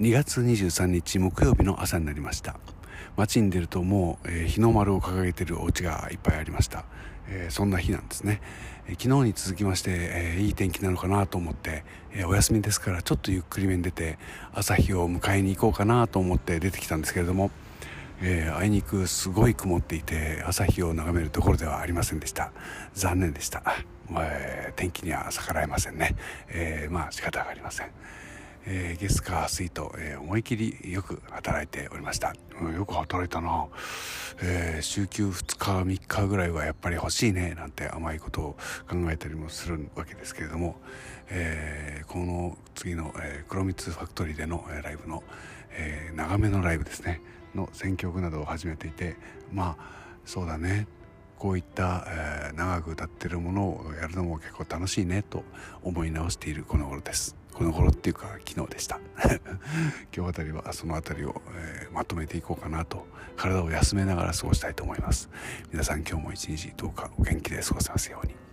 2月23日木曜日の朝になりました。街に出るともう、えー、日の丸を掲げているお家がいっぱいありました、えー、そんな日なんですね、えー、昨日に続きまして、えいい天気なのかなと思って、えお休みですからちょっとゆっくりめに出て朝日を迎えに行こうかなと思って出てきたんですけれどもえー、あいにくすごい曇っていて朝日を眺めるところではありませんでした。残念でした、えー、天気には逆らえませんね、えー、まあ仕方がありません。えー、月火水と、えー、思い切りよく働いておりました、うん、よく働いたな、えー、週休2日3日ぐらいはやっぱり欲しいねなんて甘いことを考えたりもするわけですけれども、えこの次の、え黒蜜ファクトリーでのライブの、え長めのライブですね。の選曲などを始めていてまあそうだね。こういった、えー、長く歌ってるものをやるのも結構楽しいねと思い直しているこの頃です。この頃っていうか昨日でした。今日あたりはそのあたりを、えー、まとめていこうかなと。体を休めながら過ごしたいと思います。皆さん今日も一日どうかお元気で過ごせますように。